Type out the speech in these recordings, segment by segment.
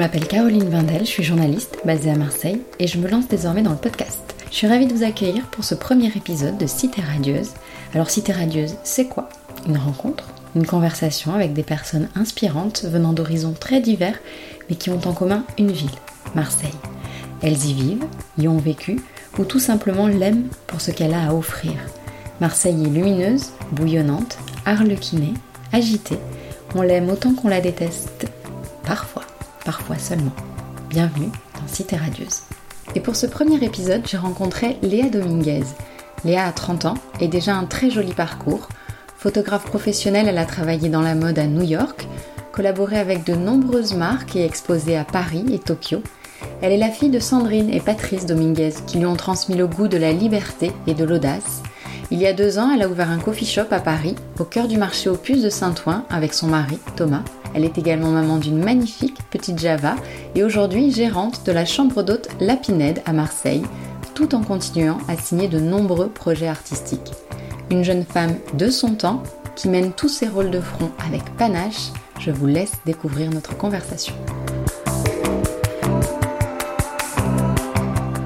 M'appelle Caroline Vindel, je suis journaliste basée à Marseille et je me lance désormais dans le podcast. Je suis ravie de vous accueillir pour ce premier épisode de Cité Radieuse. Alors Cité Radieuse, c'est quoi? Une rencontre Une conversation avec des personnes inspirantes venant d'horizons très divers mais qui ont en commun une ville, Marseille. Elles y vivent, y ont vécu ou tout simplement l'aiment pour ce qu'elle a à offrir. Marseille est lumineuse, bouillonnante, arlequinée, agitée. On l'aime autant qu'on la déteste. Bienvenue dans Cité Radieuse. Et pour ce premier épisode, j'ai rencontré Léa Dominguez. Léa a 30 ans et déjà un très joli parcours. Photographe professionnelle, elle a travaillé dans la mode à New York, collaboré avec de nombreuses marques et exposé à Paris et Tokyo. Elle est la fille de Sandrine et Patrice Dominguez qui lui ont transmis le goût de la liberté et de l'audace il y a deux ans, elle a ouvert un coffee shop à Paris, au cœur du marché aux puces de Saint-Ouen, avec son mari, Thomas. Elle est également maman d'une magnifique petite Java et aujourd'hui gérante de la chambre d'hôte Lapinède à Marseille, tout en continuant à signer de nombreux projets artistiques. Une jeune femme de son temps qui mène tous ses rôles de front avec panache. Je vous laisse découvrir notre conversation.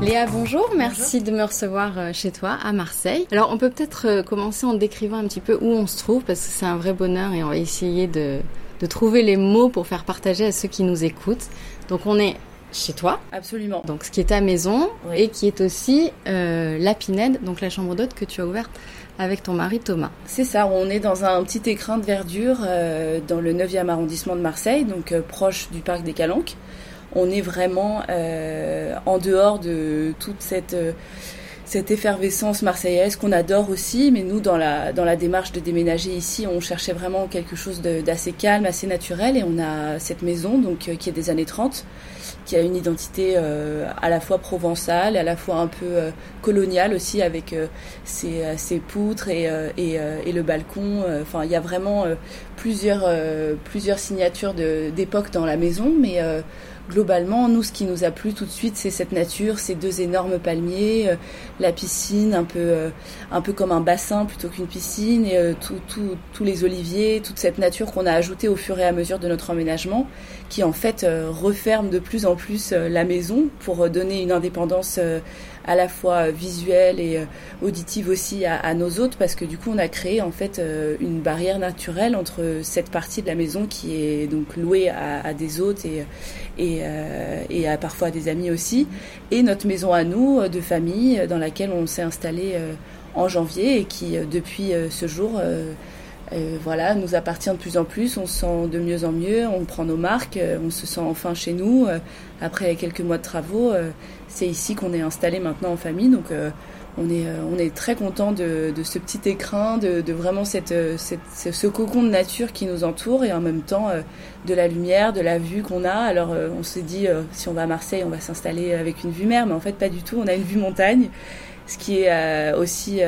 Léa, bonjour, merci de me recevoir euh, chez toi à Marseille. Alors on peut peut-être euh, commencer en décrivant un petit peu où on se trouve parce que c'est un vrai bonheur et on va essayer de, trouver les mots pour faire partager à ceux qui nous écoutent. Donc on est chez toi. Absolument. Donc ce qui est ta maison et qui est aussi euh, la Pinède, donc la chambre d'hôte que tu as ouverte avec ton mari Thomas. C'est ça, on est dans un petit écrin de verdure dans le 9e arrondissement de Marseille, donc proche du parc des Calanques on est vraiment euh, en dehors de toute cette euh, cette effervescence marseillaise qu'on adore aussi, mais nous, dans la, dans la démarche de déménager ici, on cherchait vraiment quelque chose d'assez calme, assez naturel, et on a cette maison, donc, euh, qui est des années 30, qui a une identité à la fois provençale, à la fois un peu coloniale aussi, avec ses, ses, poutres et, et, et le balcon. Enfin, il y a vraiment plusieurs, plusieurs signatures d'époque dans la maison, mais globalement, nous, ce qui nous a plu tout de suite, c'est cette nature, ces deux énormes palmiers, euh, la piscine, un peu, euh, un peu comme un bassin plutôt qu'une piscine, et euh, tous les oliviers, toute cette nature qu'on a ajoutée au fur et à mesure de notre emménagement, qui en fait referme de plus en plus la maison pour donner une indépendance à la fois visuelle et euh, auditive aussi à, nos hôtes parce que du coup on a créé en fait euh, une barrière naturelle entre cette partie de la maison qui est donc louée à, des hôtes et, euh, et à parfois des amis aussi et notre maison à nous de famille dans laquelle on s'est installé en janvier et qui depuis ce jour voilà, nous appartient de plus en plus, on se sent de mieux en mieux, on prend nos marques, on se sent enfin chez nous. Après quelques mois de travaux, c'est ici qu'on est installé maintenant en famille. Donc euh, on est, euh, on est très content de, ce petit écrin, de, vraiment cette, euh, ce cocon de nature qui nous entoure et en même temps de la lumière, de la vue qu'on a. Alors on s'est dit, si on va à Marseille, on va s'installer avec une vue mer, mais en fait pas du tout, on a une vue montagne. Ce qui est aussi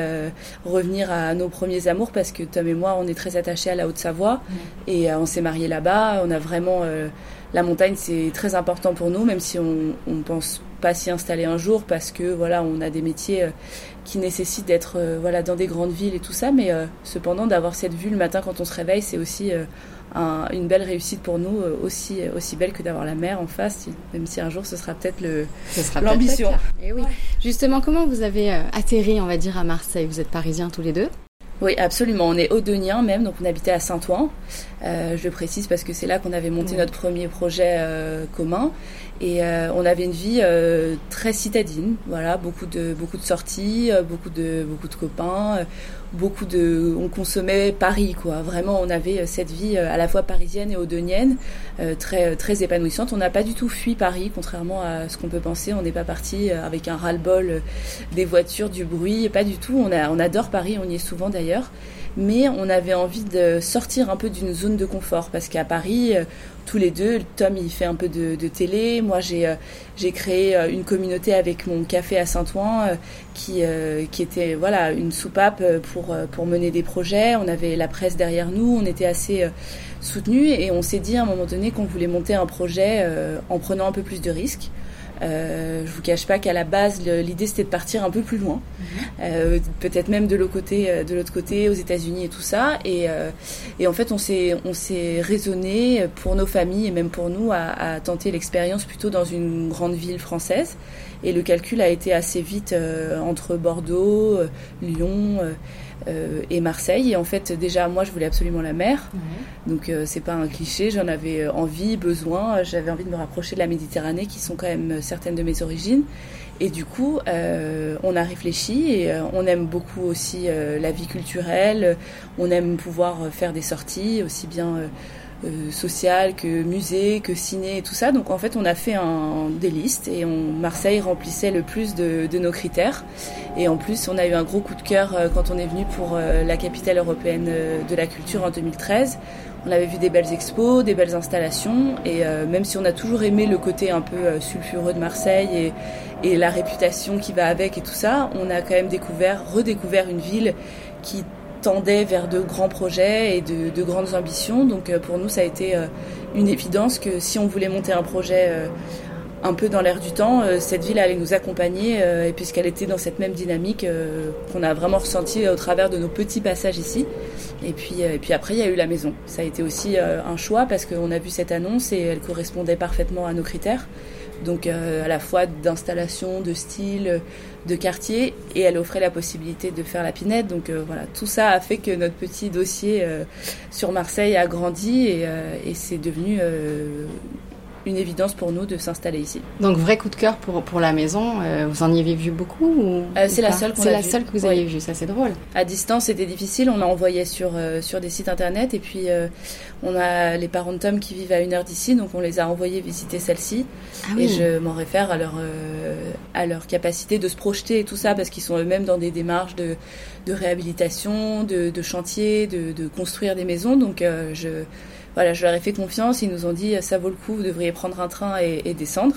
revenir à nos premiers amours parce que Tom et moi, on est très attachés à la Haute-Savoie mmh. et on s'est mariés là-bas. On a vraiment la montagne, c'est très important pour nous, même si on, on pense pas s'y installer un jour parce que voilà, on a des métiers euh, qui nécessitent d'être euh, voilà dans des grandes villes et tout ça, mais euh, cependant d'avoir cette vue le matin quand on se réveille, c'est aussi une belle réussite pour nous, aussi aussi belle que d'avoir la mer en face, même si un jour ce sera peut-être l'ambition. Et eh oui. Justement, comment vous avez atterri, on va dire, à Marseille? Vous êtes parisiens tous les deux? Oui, absolument. On est Audeniens même, donc on habitait à Saint-Ouen. je le précise parce que c'est là qu'on avait monté notre premier projet commun. Et euh, on avait une vie euh, très citadine, voilà, beaucoup de beaucoup de sorties, euh, beaucoup de beaucoup de copains, beaucoup de, on consommait Paris, quoi. Vraiment, on avait cette vie à la fois parisienne et audenienne, très très épanouissante. On n'a pas du tout fui Paris, contrairement à ce qu'on peut penser. On n'est pas parti avec un ras-le-bol des voitures, du bruit, pas du tout. On a on adore Paris, on y est souvent d'ailleurs mais on avait envie de sortir un peu d'une zone de confort parce qu'à Paris, euh, tous les deux, Tom il fait un peu de, télé, moi j'ai euh, créé euh, une communauté avec mon café à Saint-Ouen qui qui était voilà une soupape pour pour mener des projets. On avait la presse derrière nous, on était assez soutenus et on s'est dit à un moment donné qu'on voulait monter un projet en prenant un peu plus de risques. Euh, je vous cache pas qu'à la base, l'idée c'était de partir un peu plus loin, mhm. euh, peut-être même de l'autre côté, euh, de l'autre côté, aux États-Unis et tout ça. Et, euh, et en fait, on s'est on s'est raisonné pour nos familles et même pour nous à, à tenter l'expérience plutôt dans une grande ville française. Et le calcul a été assez vite euh, entre Bordeaux, Lyon. Euh, et Marseille. Et en fait, déjà, moi, je voulais absolument la mer. Donc, euh, c'est pas un cliché. J'en avais euh, envie, besoin. J'avais envie de me rapprocher de la Méditerranée, qui sont quand même certaines de mes origines. Et du coup, on a réfléchi et on aime beaucoup aussi la vie culturelle. On aime pouvoir faire des sorties aussi bien euh, social, que musée, que ciné et tout ça. Donc en fait, on a fait un, des listes et on, Marseille remplissait le plus de, de, nos critères. Et en plus, on a eu un gros coup de cœur euh, quand on est venu pour euh, la capitale européenne de la culture en 2013. On avait vu des belles expos, des belles installations, et même si on a toujours aimé le côté un peu sulfureux de Marseille et, et la réputation qui va avec et tout ça, on a quand même découvert, redécouvert une ville qui tendait vers de grands projets et de, de grandes ambitions. Donc euh, pour nous, ça a été euh, une évidence que si on voulait monter un projet euh, un peu dans l'air du temps, cette ville allait nous accompagner et puisqu'elle était dans cette même dynamique qu'on a vraiment ressenti au travers de nos petits passages ici. Et puis, et puis après, il y a eu la maison. Ça a été aussi un choix parce qu'on a vu cette annonce et elle correspondait parfaitement à nos critères. Donc euh, à la fois d'installation, de style, de quartier, et elle offrait la possibilité de faire la pinette. Donc euh, voilà, tout ça a fait que notre petit dossier euh, sur Marseille a grandi et, et c'est devenu une évidence pour nous de s'installer ici. Donc vrai coup de cœur pour, pour la maison, euh, vous en y avez vu beaucoup euh, C'est la seule C'est la seule que vous avez vue, ça c'est drôle. À distance c'était difficile, on l'a envoyé sur, euh, sur des sites internet et puis on a les parents de Tom qui vivent à une heure d'ici, donc on les a envoyés visiter celle-ci. Ah et je m'en réfère à leur, à leur capacité de se projeter et tout ça parce qu'ils sont eux-mêmes dans des démarches de, de réhabilitation, de, de chantier, de, de construire des maisons. Donc je voilà, je leur ai fait confiance. Ils nous ont dit ça vaut le coup, vous devriez prendre un train et, descendre.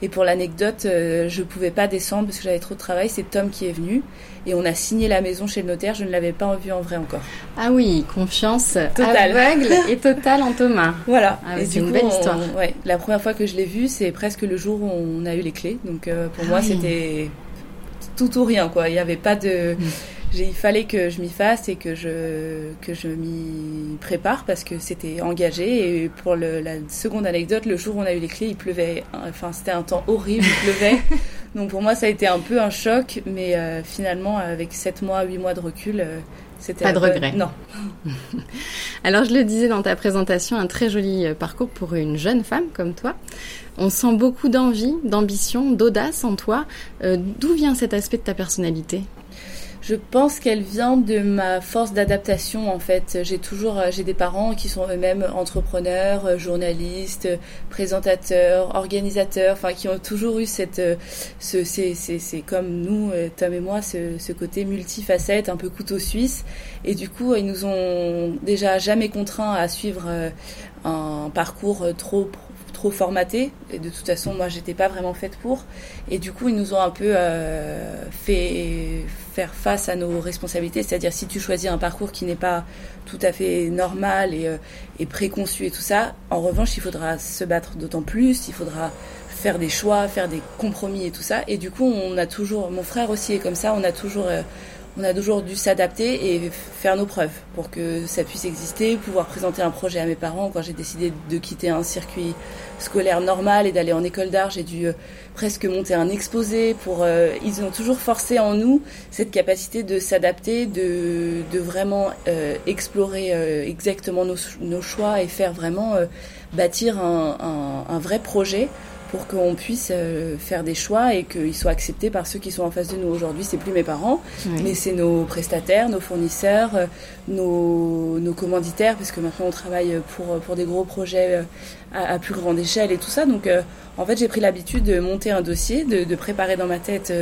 Et pour l'anecdote, euh, je pouvais pas descendre parce que j'avais trop de travail. C'est Tom qui est venu et on a signé la maison chez le notaire. Je ne l'avais pas vu en vrai encore. Ah oui, confiance totale. aveugle et totale en Thomas. Voilà. Ah c'est une belle histoire. ouais, la première fois que je l'ai vu, c'est presque le jour où on a eu les clés. Donc euh, pour ah moi, c'était tout ou rien quoi. Il n'y avait pas de. Il fallait que je m'y fasse et que je, que je m'y prépare parce que c'était engagé. Et pour le, la seconde anecdote, le jour où on a eu les clés, il pleuvait. Enfin, c'était un temps horrible, il pleuvait. Donc pour moi, ça a été un peu un choc, mais euh, finalement, avec 7 mois, 8 mois de recul, euh, c'était pas de regret. Non. Alors je le disais dans ta présentation, un très joli euh, parcours pour une jeune femme comme toi. On sent beaucoup d'envie, d'ambition, d'audace en toi. D'où vient cet aspect de ta personnalité? Je pense qu'elle vient de ma force d'adaptation en fait. J'ai toujours euh, j'ai des parents qui sont eux-mêmes entrepreneurs, euh, journalistes, présentateurs, organisateurs, enfin qui ont toujours eu cette euh, ce c'est c'est comme nous Tom et moi ce, ce côté multifacette, un peu couteau suisse et du coup ils nous ont déjà jamais contraints à suivre un parcours trop trop formaté et de toute façon moi j'étais pas vraiment faite pour. Et du coup ils nous ont un peu euh, fait faire face à nos responsabilités. C'est-à-dire si tu choisis un parcours qui n'est pas tout à fait normal et, euh, et préconçu et tout ça en revanche il faudra se battre d'autant plus. Il faudra faire des choix faire des compromis et tout ça. Et du coup on a toujours mon frère aussi est comme ça. On a toujours euh, on a toujours dû s'adapter et faire nos preuves pour que ça puisse exister, pouvoir présenter un projet à mes parents. Quand j'ai décidé de quitter un circuit scolaire normal et d'aller en école d'art, j'ai dû euh, presque monter un exposé. Pour, euh, ils ont toujours forcé en nous cette capacité de s'adapter, de, vraiment euh, explorer exactement nos, nos, choix et faire vraiment bâtir un, un, un vrai projet pour qu'on puisse euh, faire des choix et qu'ils soient acceptés par ceux qui sont en face de nous. Aujourd'hui, c'est plus mes parents, mais c'est nos prestataires, nos fournisseurs, euh, nos, nos, commanditaires, parce que maintenant on travaille pour, pour des gros projets euh, à, à plus grande échelle et tout ça. Donc, en fait, j'ai pris l'habitude de monter un dossier, de, de préparer dans ma tête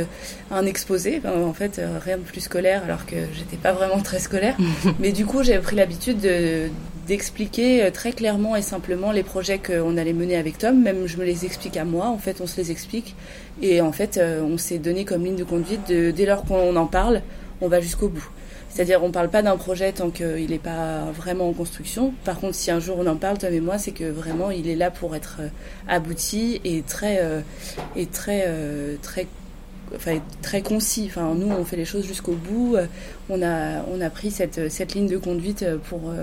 un exposé. en fait, rien de plus scolaire, alors que j'étais pas vraiment très scolaire. mais du coup, j'ai pris l'habitude de d'expliquer euh, très clairement et simplement les projets qu'on allait mener avec Tom. Même je me les explique à moi, en fait, on se les explique. Et en fait, euh, on s'est donné comme ligne de conduite, de, dès lors qu'on en parle, on va jusqu'au bout. C'est-à-dire, on ne parle pas d'un projet tant qu'il n'est pas vraiment en construction. Par contre, si un jour on en parle, toi et moi, c'est que vraiment, il est là pour être euh, abouti et très, et très, très, enfin, très concis. Enfin, nous, on fait les choses jusqu'au bout. On a, on a pris cette, cette ligne de conduite pour,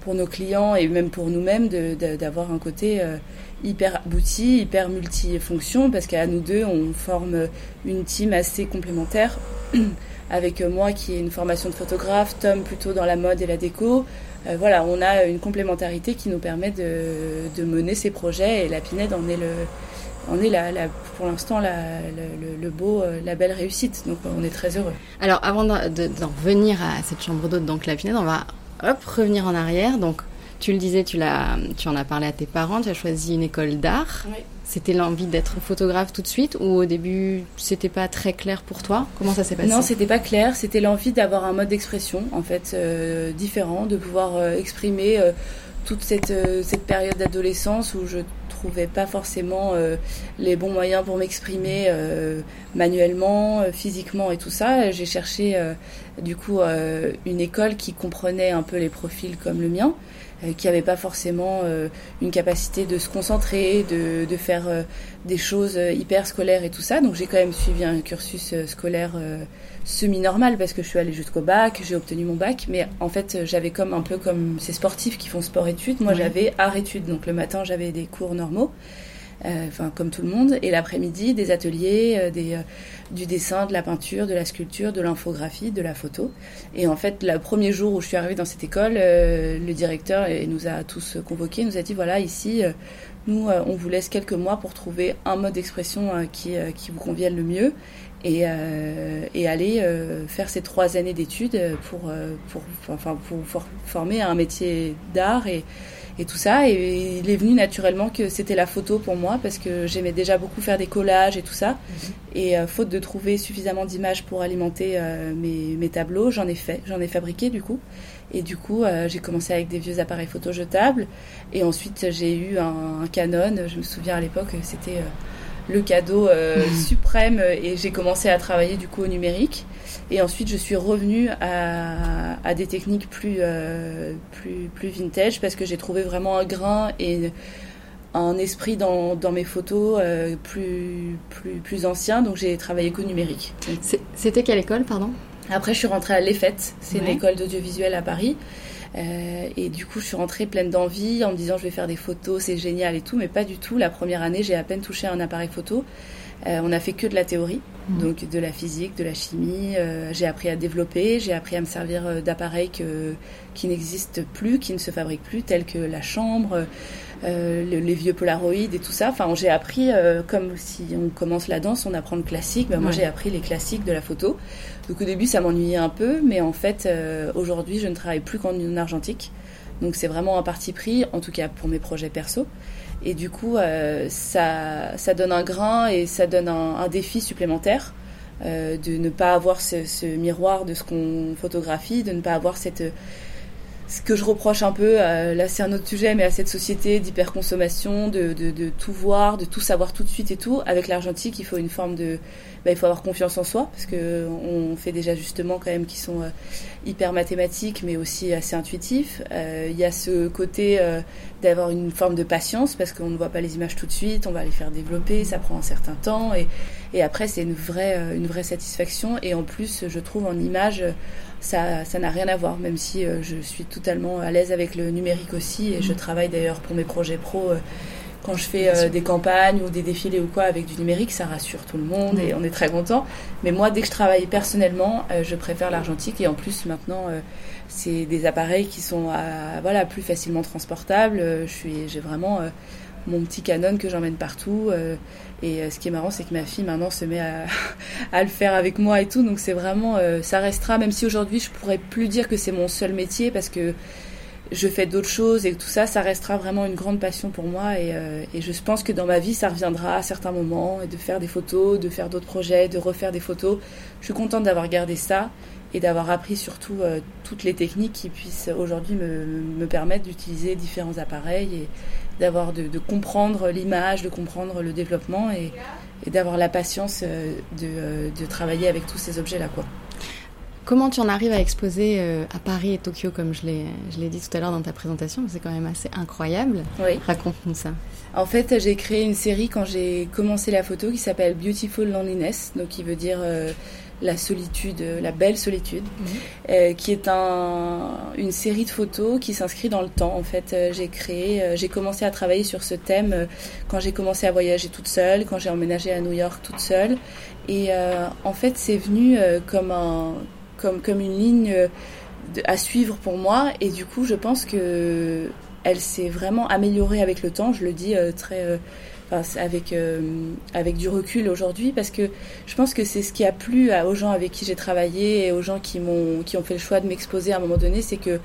pour nos clients et même pour nous-mêmes d'avoir un côté hyper abouti, hyper multifonction, parce qu'à nous deux, on forme une team assez complémentaire. avec moi qui ai une formation de photographe, Tom plutôt dans la mode et la déco. Euh, voilà, on a une complémentarité qui nous permet de, de, mener ces projets et la Pinède en est le, on est la, pour l'instant la, le, beau, euh, la belle réussite. Donc on est très heureux. Alors avant d'en revenir à cette chambre d'hôte, donc la Pinède, on va hop, revenir en arrière. Donc tu le disais, tu, l'as, tu en as parlé à tes parents, tu as choisi une école d'art. Oui. C'était l'envie d'être photographe tout de suite ou au début c'était pas très clair pour toi? Comment ça s'est passé? Non, c'était pas clair. C'était l'envie d'avoir un mode d'expression en fait euh, différent, de pouvoir euh, exprimer euh, toute cette, cette période d'adolescence où je trouvais pas forcément les bons moyens pour m'exprimer manuellement, physiquement et tout ça. J'ai cherché du coup une école qui comprenait un peu les profils comme le mien euh, qui n'avaient pas forcément euh, une capacité de se concentrer, de, de faire euh, des choses hyper scolaires et tout ça. Donc j'ai quand même suivi un cursus scolaire semi-normal parce que je suis allée jusqu'au bac, j'ai obtenu mon bac, mais en fait j'avais comme un peu comme ces sportifs qui font sport-études, moi j'avais art-études, donc le matin j'avais des cours normaux. Euh, enfin comme tout le monde, et l'après-midi des ateliers, euh, des, euh, du dessin, de la peinture, de la sculpture, de l'infographie, de la photo. Et en fait, le premier jour où je suis arrivée dans cette école, le directeur nous a tous convoqués, nous a dit voilà ici. Nous, on vous laisse quelques mois pour trouver un mode d'expression qui, qui vous convienne le mieux et, et aller faire ces trois années d'études pour, pour, enfin, pour former un métier d'art et, et tout ça. Et il est venu naturellement que c'était la photo pour moi parce que j'aimais déjà beaucoup faire des collages et tout ça. Mhm. Et euh, faute de trouver suffisamment d'images pour alimenter euh, mes, mes, tableaux, j'en ai fait, j'en ai fabriqué du coup. Et du coup, euh, j'ai commencé avec des vieux appareils photo jetables. Et ensuite, j'ai eu un, Canon. Je me souviens à l'époque, c'était le cadeau mhm. suprême. Et j'ai commencé à travailler du coup au numérique. Et ensuite, je suis revenue à, à des techniques plus, euh, plus, plus vintage parce que j'ai trouvé vraiment un grain et un esprit dans, dans mes photos euh, plus, plus, plus ancien. Donc, j'ai travaillé qu'au numérique. C'était quelle école, pardon? Après, je suis rentrée à l'EFET. C'est une école d'audiovisuel à Paris. Euh, et du coup, je suis rentrée pleine d'envie en me disant je vais faire des photos, c'est génial et tout, mais pas du tout. La première année, j'ai à peine touché un appareil photo. Euh, on a fait que de la théorie, mmh. donc de la physique, de la chimie. Euh, j'ai appris à développer, j'ai appris à me servir d'appareils qui n'existent plus, qui ne se fabriquent plus, tels que la chambre, les vieux polaroïdes et tout ça. Enfin, j'ai appris, comme si on commence la danse, on apprend le classique. Ben, moi, j'ai appris les classiques de la photo. Donc au début, ça m'ennuyait un peu, mais en fait, aujourd'hui, je ne travaille plus qu'en argentique. Donc c'est vraiment un parti pris, en tout cas pour mes projets perso. Et du coup, euh, ça, ça donne un grain et ça donne un, un défi supplémentaire euh, de ne pas avoir ce, ce miroir de ce qu'on photographie, de ne pas avoir cette ce que je reproche un peu, euh, là c'est un autre sujet, mais à cette société d'hyperconsommation, de, de, de, tout voir, de tout savoir tout de suite et tout. Avec l'argentique, il faut une forme de, bah, il faut avoir confiance en soi parce que on fait des ajustements quand même qui sont euh, hyper mathématiques, mais aussi assez intuitifs. Euh, il y a ce côté d'avoir une forme de patience parce qu'on ne voit pas les images tout de suite, on va les faire développer, ça prend un certain temps et, et après c'est une vraie, une vraie satisfaction. Et en plus, je trouve en image ça ça n'a rien à voir, même si euh, je suis totalement à l'aise avec le numérique aussi et je mm. travaille d'ailleurs pour mes projets pro. Euh, quand je fais euh, des campagnes ou des défilés ou quoi avec du numérique, ça rassure tout le monde et mm. on est très content. Mais moi, dès que je travaille personnellement, je préfère l'argentique et en plus maintenant, c'est des appareils qui sont voilà plus facilement transportables. je suis, j'ai vraiment mon petit Canon que j'emmène partout. Euh, et euh, ce qui est marrant, c'est que ma fille maintenant se met à, le faire avec moi et tout. Donc c'est vraiment, euh, ça restera, même si aujourd'hui je pourrais plus dire que c'est mon seul métier parce que je fais d'autres choses et tout ça, ça restera vraiment une grande passion pour moi. Et, et je pense que dans ma vie, ça reviendra à certains moments, de faire des photos, de faire d'autres projets, de refaire des photos. Je suis contente d'avoir gardé ça et d'avoir appris surtout toutes les techniques qui puissent aujourd'hui me, me permettre d'utiliser différents appareils et, d'avoir de, comprendre l'image, de comprendre le développement et, d'avoir la patience euh, de, euh, de, travailler avec tous ces objets-là. quoi. Comment tu en arrives à exposer euh, à Paris et Tokyo, comme je l'ai dit tout à l'heure dans ta présentation C'est quand même assez incroyable. Oui. Raconte-nous ça. En fait, j'ai créé une série quand j'ai commencé la photo qui s'appelle Beautiful Loneliness, donc qui veut dire euh, la solitude, la belle solitude, mhm. euh, qui est un, une série de photos qui s'inscrit dans le temps. En fait, j'ai créé, j'ai commencé à travailler sur ce thème quand j'ai commencé à voyager toute seule, quand j'ai emménagé à New York toute seule, et en fait, c'est venu comme un comme, comme une ligne euh, à suivre pour moi. Et du coup, je pense que elle s'est vraiment améliorée avec le temps. Je le dis euh, très, euh, avec avec du recul aujourd'hui, parce que je pense que c'est ce qui a plu aux gens avec qui j'ai travaillé et aux gens qui m'ont qui ont fait le choix de m'exposer à un moment donné, c'est que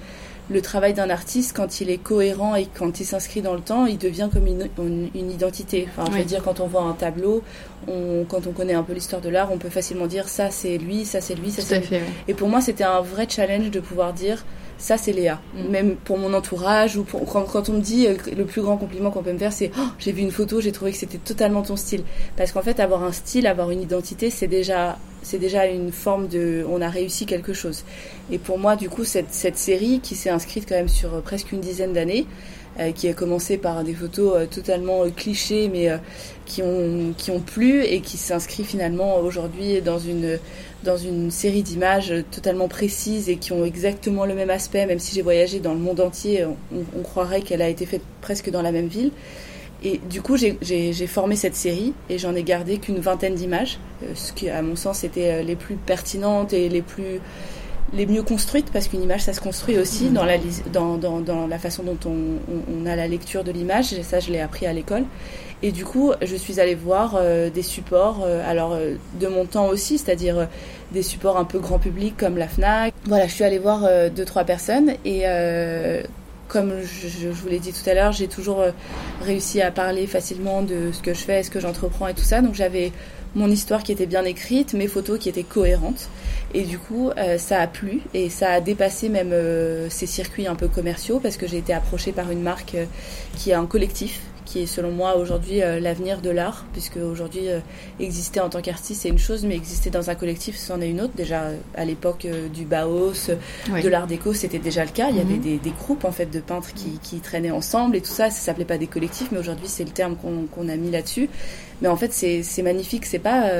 le travail d'un artiste, quand il est cohérent et quand il s'inscrit dans le temps, il devient comme une, une, identité. Enfin, je veux dire, quand on voit un tableau, on, quand on connaît un peu l'histoire de l'art, on peut facilement dire ça c'est lui, ça c'est lui, ça c'est lui. Et pour moi, c'était un vrai challenge de pouvoir dire ça c'est Léa. Mm. Même pour mon entourage ou pour, quand, on me dit euh, le plus grand compliment qu'on peut me faire, c'est oh, j'ai vu une photo, j'ai trouvé que c'était totalement ton style. Parce qu'en fait, avoir un style, avoir une identité, c'est déjà c'est déjà une forme de on a réussi quelque chose. Et pour moi, du coup, cette, cette série qui s'est inscrite quand même sur euh, presque une dizaine d'années, euh, qui a commencé par des photos totalement clichés, mais qui ont qui ont plu et qui s'inscrit finalement aujourd'hui dans une dans une série d'images totalement précises et qui ont exactement le même aspect, même si j'ai voyagé dans le monde entier, on, croirait qu'elle a été faite presque dans la même ville. Et du coup, j'ai formé cette série et j'en ai gardé qu'une vingtaine d'images, euh, ce qui, à mon sens, étaient euh, les plus pertinentes et les plus les mieux construites, parce qu'une image, ça se construit aussi dans la, dans, dans, dans la façon dont on, on, a la lecture de l'image. Ça, je l'ai appris à l'école. Et du coup, je suis allée voir euh, des supports, euh, alors euh, de mon temps aussi, c'est-à-dire des supports un peu grand public comme la FNAC. Voilà, je suis allée voir deux, trois personnes et comme je, vous l'ai dit tout à l'heure, j'ai toujours réussi à parler facilement de ce que je fais, ce que j'entreprends et tout ça. Donc j'avais mon histoire qui était bien écrite, mes photos qui étaient cohérentes. Et du coup, ça a plu et ça a dépassé même ces circuits un peu commerciaux parce que j'ai été approchée par une marque qui est un collectif qui est selon moi aujourd'hui euh, l'avenir de l'art, puisque aujourd'hui euh, exister en tant qu'artiste c'est une chose, mais exister dans un collectif c'en est une autre. Déjà euh, à l'époque du Baos, de l'art déco, c'était déjà le cas. Il y avait mhm. des, des, groupes en fait de peintres qui, qui, traînaient ensemble et tout ça. Ça s'appelait pas des collectifs, mais aujourd'hui c'est le terme qu'on a mis là-dessus. Mais en fait c'est magnifique. C'est pas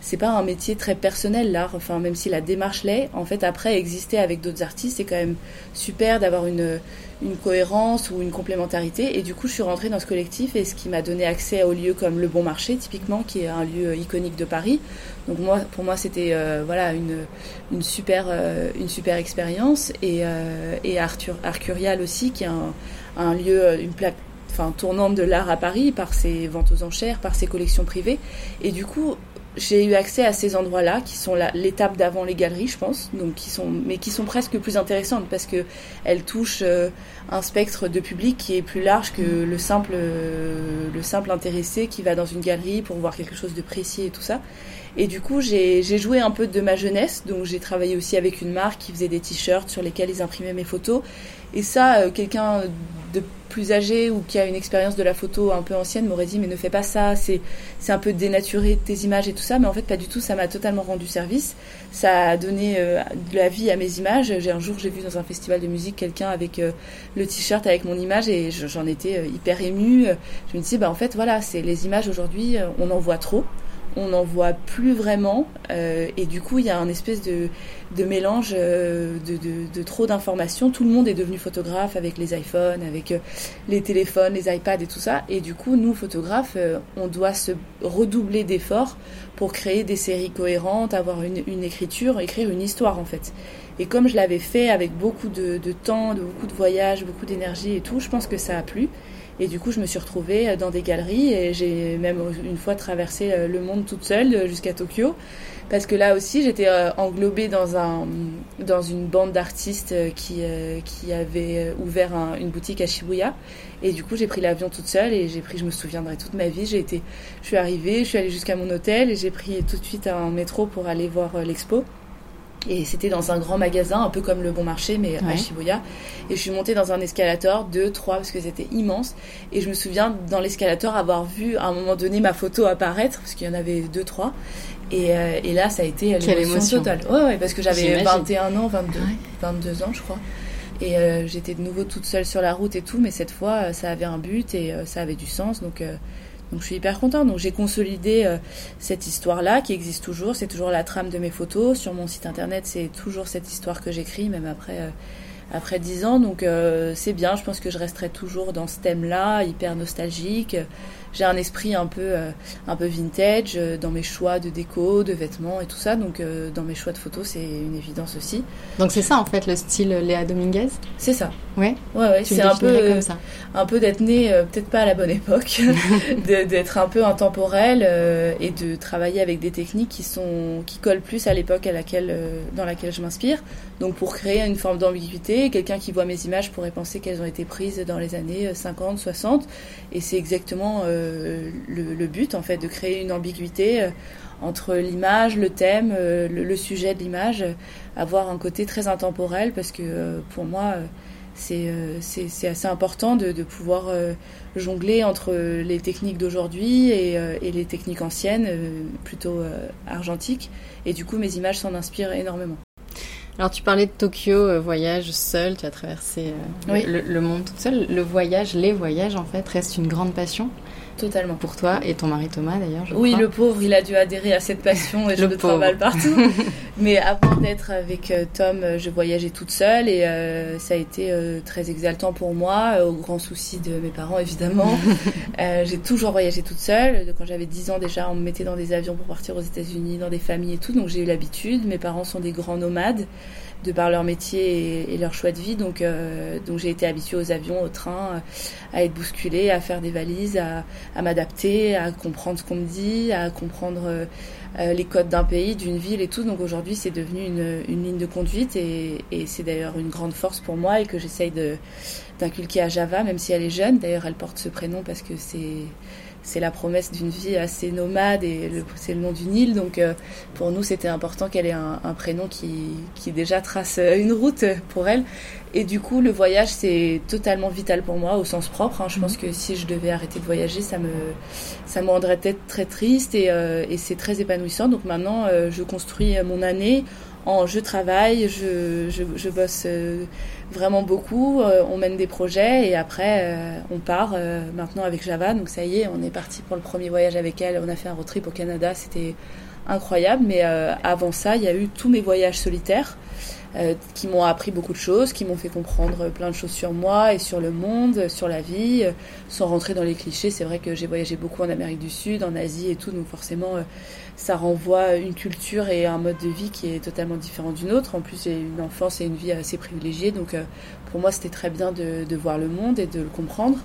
c'est pas un métier très personnel l'art. Enfin même si la démarche l'est, en fait après exister avec d'autres artistes c'est quand même super d'avoir une une cohérence ou une complémentarité. Et du coup, je suis rentrée dans ce collectif et ce qui m'a donné accès aux lieux comme le Bon Marché, typiquement, qui est un lieu iconique de Paris. Donc moi, pour moi, c'était euh, voilà une, une super euh, une super expérience et, euh, et Arthur Arcurial aussi, qui est un, un lieu une plaque enfin tournante de l'art à Paris par ses ventes aux enchères, par ses collections privées. Et du coup, j'ai eu accès à ces endroits-là qui sont l'étape d'avant les galeries, je pense, donc qui sont, mais qui sont presque plus intéressantes parce que elles touchent euh, un spectre de public qui est plus large que le simple, euh, le simple intéressé qui va dans une galerie pour voir quelque chose de précis et tout ça. Et du coup, j'ai joué un peu de ma jeunesse, donc j'ai travaillé aussi avec une marque qui faisait des t-shirts sur lesquels ils imprimaient mes photos. Et ça, euh, quelqu'un de plus âgé ou qui a une expérience de la photo un peu ancienne m'aurait dit mais ne fais pas ça, c'est c'est un peu dénaturé tes images et tout ça, mais en fait pas du tout, ça m'a totalement rendu service, ça a donné euh, de la vie à mes images. J'ai un jour j'ai vu dans un festival de musique quelqu'un avec euh, le t-shirt avec mon image et j'en étais euh, hyper émue. Je me disais bah en fait voilà, c'est les images aujourd'hui, on en voit trop on n'en voit plus vraiment euh, et du coup il y a un espèce de, mélange euh, de, trop d'informations. Tout le monde est devenu photographe avec les iPhones, avec euh, les téléphones, les iPads et tout ça. Et du coup nous photographes, on doit se redoubler d'efforts pour créer des séries cohérentes, avoir une, une, écriture, écrire une histoire en fait. Et comme je l'avais fait avec beaucoup de, temps, de beaucoup de voyages, beaucoup d'énergie et tout, je pense que ça a plu. Et du coup, je me suis retrouvée dans des galeries et j'ai même une fois traversé euh, le monde toute seule euh, jusqu'à Tokyo. Parce que là aussi, j'étais euh, englobée dans, un, dans une bande d'artistes qui, qui avait ouvert une boutique à Shibuya. Et du coup, j'ai pris l'avion toute seule et j'ai pris, je me souviendrai toute ma vie, j'ai été, je suis arrivée, je suis allée jusqu'à mon hôtel et j'ai pris tout de suite un métro pour aller voir l'expo. Et c'était dans un grand magasin, un peu comme le Bon Marché, mais à Shibuya. Et je suis montée dans un escalator, deux, trois, parce que c'était immense. Et je me souviens dans l'escalator avoir vu à un moment donné ma photo apparaître, parce qu'il y en avait deux, trois. Et, et là, ça a été l'émotion totale. Ouais, ouais, parce que j'avais 21 ans, 22, 22 ans, je crois. Et j'étais de nouveau toute seule sur la route et tout, mais cette fois, ça avait un but et ça avait du sens. Donc, donc je suis hyper contente. Donc j'ai consolidé euh, cette histoire-là qui existe toujours. C'est toujours la trame de mes photos. Sur mon site internet, c'est toujours cette histoire que j'écris, même après euh, après dix ans. Donc euh, c'est bien. Je pense que je resterai toujours dans ce thème-là, hyper nostalgique j'ai un esprit un peu, euh, un peu vintage euh, dans mes choix de déco, de vêtements et tout ça. Donc, euh, dans mes choix de photos, c'est une évidence aussi. Donc, c'est ça en fait le style Léa Dominguez? C'est ça. Ouais. Ouais, ouais. C'est un peu, comme ça. un peu d'être né, peut-être pas à la bonne époque, d'être un peu intemporel et de travailler avec des techniques qui sont, qui collent plus à l'époque à laquelle, dans laquelle je m'inspire. Donc, pour créer une forme d'ambiguïté, quelqu'un qui voit mes images pourrait penser qu'elles ont été prises dans les années 50, 60, et c'est exactement le, but en fait de créer une ambiguïté euh, entre l'image, le thème, euh, le, sujet de l'image, avoir un côté très intemporel parce que euh, pour moi c'est assez important de, pouvoir jongler entre les techniques d'aujourd'hui et, les techniques anciennes, plutôt argentiques. Et du coup, mes images s'en inspirent énormément. Alors, tu parlais de Tokyo, voyage seul, tu as traversé le, le, monde toute seule. Le voyage, les voyages, en fait, restent une grande passion. Totalement. Pour toi et ton mari Thomas d'ailleurs. Oui, le pauvre, il a dû adhérer à cette passion et je me travaille partout. Mais avant d'être avec euh, Tom, euh, je voyageais toute seule et euh, ça a été très exaltant pour moi, au grand souci de mes parents évidemment. j'ai toujours voyagé toute seule. Quand j'avais 10 ans déjà, on me mettait dans des avions pour partir aux États-Unis, dans des familles et tout, donc j'ai eu l'habitude. Mes parents sont des grands nomades de par leur métier et, leur choix de vie. Donc, euh, donc j'ai été habituée aux avions, au train, à être bousculée, à faire des valises, à, m'adapter, à comprendre ce qu'on me dit, à comprendre euh, les codes d'un pays, d'une ville et tout. Donc aujourd'hui, c'est devenu une, ligne de conduite et c'est d'ailleurs une grande force pour moi et que j'essaye d'inculquer à Java, même si elle est jeune. D'ailleurs, elle porte ce prénom parce que c'est c'est la promesse d'une vie assez nomade et c'est le nom d'une île. Donc euh, pour nous, c'était important qu'elle ait un, prénom qui, qui, déjà trace euh, une route pour elle. Et du coup, le voyage, c'est totalement vital pour moi au sens propre. Hein. Je pense mhm. que si je devais arrêter de voyager, ça me, ça me rendrait peut-être très triste et, euh, et c'est très épanouissant. Donc maintenant, je construis mon année en je travaille, je, je, je bosse vraiment beaucoup. Euh, on mène des projets et après euh, on part euh, maintenant avec Java. Donc ça y est, on est parti pour le premier voyage avec elle. On a fait un road trip au Canada, c'était incroyable. Mais avant ça, il y a eu tous mes voyages solitaires. Qui m'ont appris beaucoup de choses, qui m'ont fait comprendre plein de choses sur moi et sur le monde, sur la vie. sans rentrer dans les clichés, c'est vrai que j'ai voyagé beaucoup en Amérique du Sud, en Asie et tout, donc forcément ça renvoie une culture et un mode de vie qui est totalement différent d'une autre. En plus, j'ai une enfance et une vie assez privilégiée, donc euh, pour moi, c'était très bien de, de, voir le monde et de le comprendre.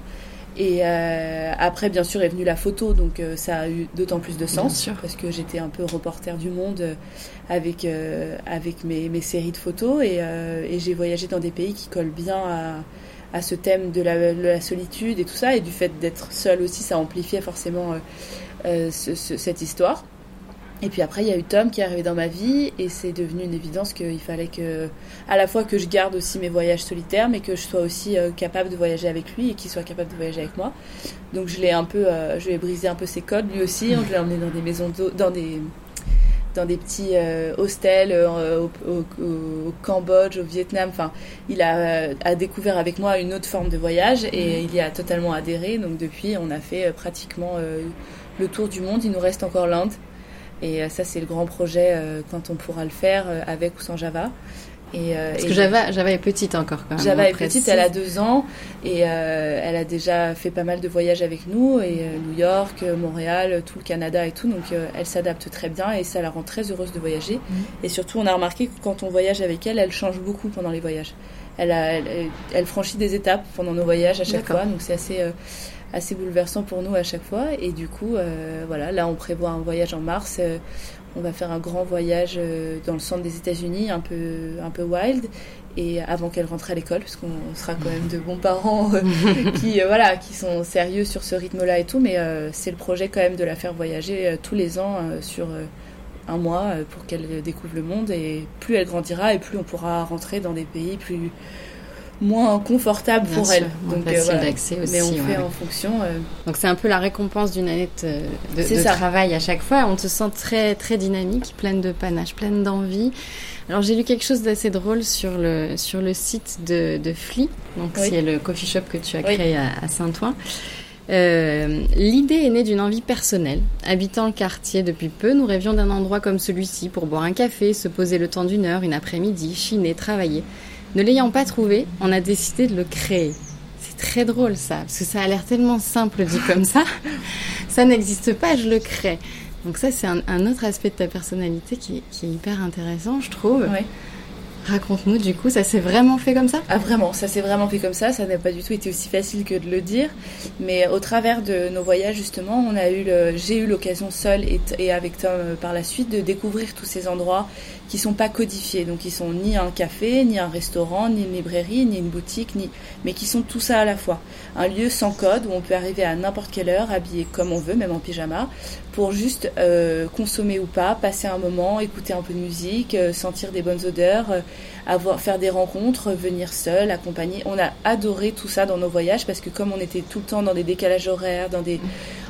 Et euh, après, bien sûr, est venue la photo, donc euh, ça a eu d'autant plus de sens. Parce que j'étais un peu reporter du monde avec avec mes, mes, séries de photos. Et, et j'ai voyagé dans des pays qui collent bien à, à ce thème de la, de la, solitude et tout ça. Et du fait d'être seule aussi, ça amplifiait forcément ce, cette histoire. Et puis après, il y a eu Tom qui est arrivé dans ma vie et c'est devenu une évidence qu'il fallait que, à la fois que je garde aussi mes voyages solitaires, mais que je sois aussi euh, capable de voyager avec lui et qu'il soit capable de voyager avec moi. Donc je l'ai un peu, euh, je lui ai brisé un peu ses codes lui aussi. On je l'ai emmené dans des maisons, dans des dans des petits euh, hostels au, au, Cambodge, au Vietnam. Enfin, il a, a, découvert avec moi une autre forme de voyage et mmh. il y a totalement adhéré. Donc depuis, on a fait pratiquement le tour du monde. Il nous reste encore l'Inde. Et euh, ça, c'est le grand projet euh, quand on pourra le faire euh, avec ou sans Java. Et, Parce que Java, Java est petite encore quand même. Java est petite, elle a deux ans et elle a déjà fait pas mal de voyages avec nous et New York, Montréal, tout le Canada et tout. Donc elle s'adapte très bien et ça la rend très heureuse de voyager. Mhm. Et surtout, on a remarqué que quand on voyage avec elle, elle change beaucoup pendant les voyages. Elle, a, elle, franchit des étapes pendant nos voyages à chaque fois, donc c'est assez assez bouleversant pour nous à chaque fois. Et du coup, euh, voilà, là on prévoit un voyage en mars. Euh, on va faire un grand voyage euh, dans le centre des États-Unis, un peu, un peu wild, et avant qu'elle rentre à l'école, parce qu'on sera quand même de bons parents qui, voilà, qui sont sérieux sur ce rythme-là et tout. Mais c'est le projet quand même de la faire voyager tous les ans sur un mois pour qu'elle découvre le monde. Et plus elle grandira, et plus on pourra rentrer dans des pays plus moins confortable pour elle. Donc facile d'accès aussi. Mais on fait en fonction. Donc c'est un peu la récompense d'une année de, de, travail à chaque fois. On te sent très très dynamique, pleine de panache, pleine d'envie. Alors j'ai lu quelque chose d'assez drôle sur le, sur le site de, de Fli, donc c'est le coffee shop que tu as créé à, Saint-Ouen. Euh, L'idée est née d'une envie personnelle. Habitant le quartier depuis peu, nous rêvions d'un endroit comme celui-ci pour boire un café, se poser le temps d'une heure, une après-midi, chiner, travailler. Ne l'ayant pas trouvé, on a décidé de le créer. C'est très drôle ça, parce que ça a l'air tellement simple dit comme ça. Ça n'existe pas, je le crée. Donc ça, c'est un, autre aspect de ta personnalité qui, est hyper intéressant, je trouve. Raconte-nous du coup, ça s'est vraiment fait comme ça? Ah vraiment, ça s'est vraiment fait comme ça. Ça n'a pas du tout été aussi facile que de le dire, mais au travers de nos voyages justement, on a eu, j'ai eu l'occasion seule et, avec Tom euh, par la suite de découvrir tous ces endroits qui sont pas codifiés, donc qui sont ni un café, ni un restaurant, ni une librairie, ni une boutique, ni mais qui sont tout ça à la fois. Un lieu sans code où on peut arriver à n'importe quelle heure, habillé comme on veut, même en pyjama, pour juste euh, consommer ou pas, passer un moment, écouter un peu de musique, euh, sentir des bonnes odeurs, euh, avoir, faire des rencontres, venir seul, accompagner. On a adoré tout ça dans nos voyages parce que comme on était tout le temps dans des décalages horaires, dans des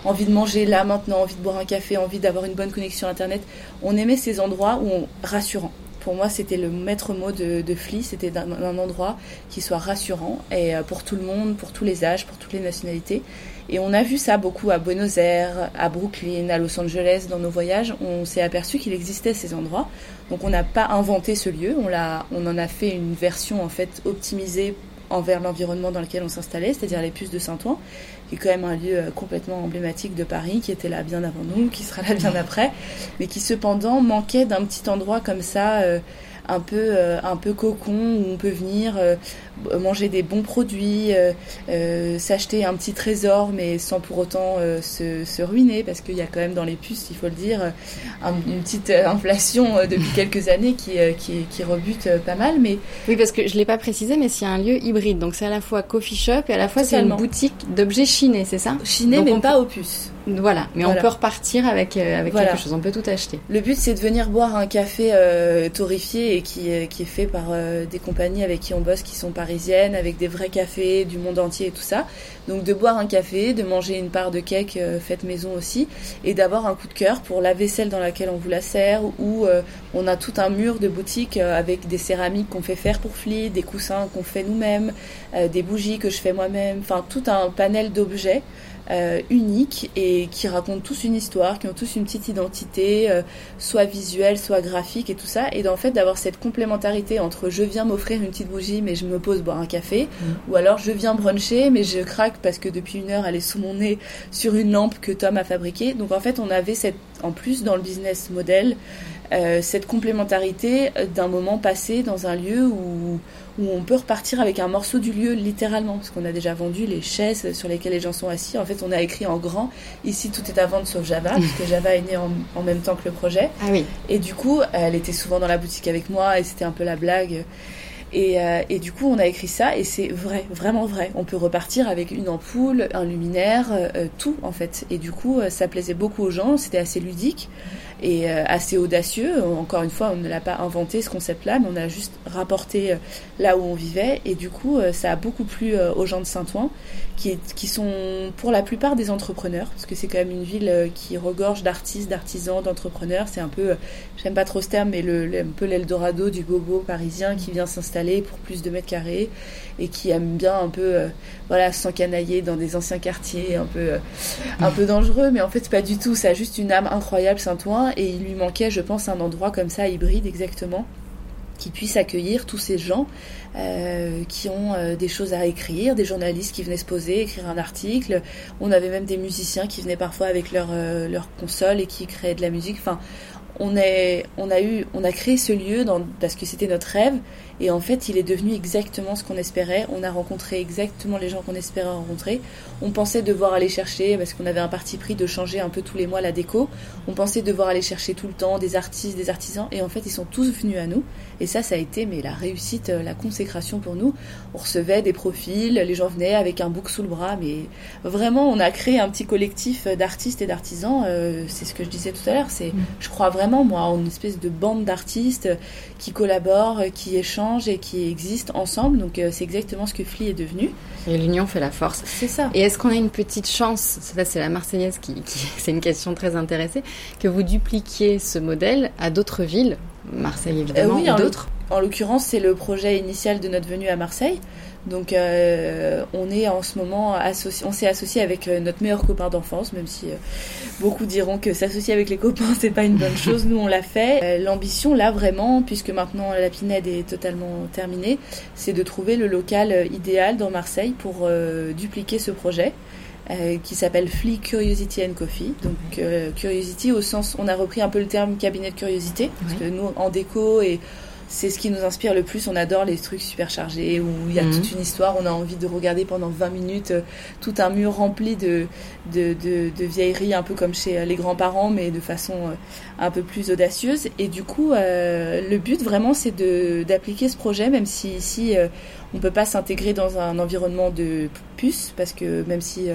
envie de manger là maintenant, envie de boire un café, envie d'avoir une bonne connexion internet. On aimait ces endroits où on, rassurants. Pour moi, c'était le maître mot de, Fli, c'était un, endroit qui soit rassurant et euh, pour tout le monde, pour tous les âges, pour toutes les nationalités. Et on a vu ça beaucoup à Buenos Aires, à Brooklyn, à Los Angeles dans nos voyages. On s'est aperçu qu'il existait ces endroits. Donc on n'a pas inventé ce lieu, on, l'a, on en a fait une version en fait optimisée envers l'environnement dans lequel on s'installait, c'est-à-dire les puces de Saint-Ouen, qui est quand même un lieu euh, complètement emblématique de Paris, qui était là bien avant nous, qui sera là bien après, mais qui cependant manquait d'un petit endroit comme ça. Euh, un peu, euh, un peu cocon où on peut venir euh, manger des bons produits, euh, s'acheter un petit trésor, mais sans pour autant se, se, ruiner, parce qu'il y a quand même dans les puces, il faut le dire, une petite inflation depuis quelques années qui, qui, qui, rebute pas mal. Mais... Oui, parce que je ne l'ai pas précisé, mais c'est un lieu hybride, donc c'est à la fois coffee shop et à la fois c'est une boutique d'objets chinés, c'est ça? Chinés, mais pas aux puces. Voilà, mais on peut repartir avec, euh, avec quelque chose, on peut tout acheter. Le but c'est de venir boire un café euh, torréfié et qui, euh, qui est fait par des compagnies avec qui on bosse qui sont parisiennes, avec des vrais cafés du monde entier et tout ça. Donc de boire un café, de manger une part de cake faite maison aussi, et d'avoir un coup de cœur pour la vaisselle dans laquelle on vous la sert, où on a tout un mur de boutique avec des céramiques qu'on fait faire pour Fli, des coussins qu'on fait nous-mêmes, des bougies que je fais moi-même, enfin tout un panel d'objets. Euh, uniques et qui racontent tous une histoire, qui ont tous une petite identité, euh, soit visuelle, soit graphique et tout ça. Et en fait, d'avoir cette complémentarité entre je viens m'offrir une petite bougie, mais je me pose boire un café, mm. ou alors je viens bruncher, mais je craque parce que depuis une heure, elle est sous mon nez sur une lampe que Tom a fabriquée. Donc en fait, on avait cette, en plus dans le business model, euh, cette complémentarité d'un moment passé dans un lieu où où on peut repartir avec un morceau du lieu littéralement, parce qu'on a déjà vendu les chaises sur lesquelles les gens sont assis. En fait, on a écrit en grand, ici tout est à vendre sauf Java, puisque Java est né en, même temps que le projet. Ah oui. Et du coup, elle était souvent dans la boutique avec moi, et c'était un peu la blague. Et, euh, et, du coup, on a écrit ça et c'est vrai, vraiment vrai. On peut repartir avec une ampoule, un luminaire, euh, tout en fait. Et du coup, euh, ça plaisait beaucoup aux gens, c'était assez ludique et euh, assez audacieux. Encore une fois, on ne l'a pas inventé ce concept-là, mais on a juste rapporté euh, là où on vivait. Et du coup, euh, ça a beaucoup plu aux gens de Saint-Ouen, qui, qui sont pour la plupart des entrepreneurs, parce que c'est quand même une ville qui regorge d'artistes, d'artisans, d'entrepreneurs. C'est un peu, j'aime pas trop ce terme, mais le, un peu l'Eldorado du bobo parisien qui vient s'installer pour plus de mètres carrés et qui aime bien un peu, voilà, s'encanailler dans des anciens quartiers un peu, un peu dangereux, mais en fait pas du tout. Ça a juste une âme incroyable Saint-Ouen et il lui manquait, je pense, un endroit comme ça, hybride exactement, qui puisse accueillir tous ces gens euh, qui ont euh, des choses à écrire, des journalistes qui venaient se poser, écrire un article. On avait même des musiciens qui venaient parfois avec leur, euh, leur console et qui créaient de la musique. Enfin, on, on, a eu, on a créé ce lieu dans, parce que c'était notre rêve et en fait, il est devenu exactement ce qu'on espérait. On a rencontré exactement les gens qu'on espérait rencontrer. On pensait devoir aller chercher, parce qu'on avait un parti pris de changer un peu tous les mois la déco, on pensait devoir aller chercher tout le temps des artistes, des artisans, et en fait, ils sont tous venus à nous. Et ça, ça a été mais la réussite, euh, la consécration pour nous. On recevait des profils, les gens venaient avec un bouc sous le bras, mais vraiment, on a créé un petit collectif d'artistes et d'artisans. Euh, c'est ce que je disais tout à l'heure. C'est, mm. je crois vraiment, moi, en une espèce de bande d'artistes qui collaborent, qui échangent et qui existent ensemble. Donc c'est exactement ce que FLI est devenu. Et l'union fait la force. C'est ça. Et est-ce qu'on a une petite chance, ça c'est la Marseillaise qui, c'est une question très intéressée, que vous dupliquiez ce modèle à d'autres villes, Marseille évidemment, oui, ou d'autres? En l'occurrence, c'est le projet initial de notre venue à Marseille. Donc euh, on est en ce moment associé, on s'est associé avec euh, notre meilleur copain d'enfance, même si euh, beaucoup diront que s'associer avec les copains c'est pas une bonne chose. Nous on l'a fait. L'ambition là vraiment, puisque maintenant la Pinède est totalement terminée, c'est de trouver le local idéal dans Marseille pour dupliquer ce projet. qui s'appelle Flea Curiosity and Coffee. Donc Curiosity au sens, on a repris un peu le terme cabinet de curiosité, parce que nous en déco et c'est ce qui nous inspire le plus. On adore les trucs super chargés où il y a mhm. toute une histoire. On a envie de regarder pendant 20 minutes euh, tout un mur rempli de, de, de, vieilleries, un peu comme chez euh, les grands-parents, mais de façon euh, un peu plus audacieuse. Et du coup, le but vraiment, c'est d'appliquer ce projet, même si ici, on ne peut pas s'intégrer dans un environnement de puces, parce que même si,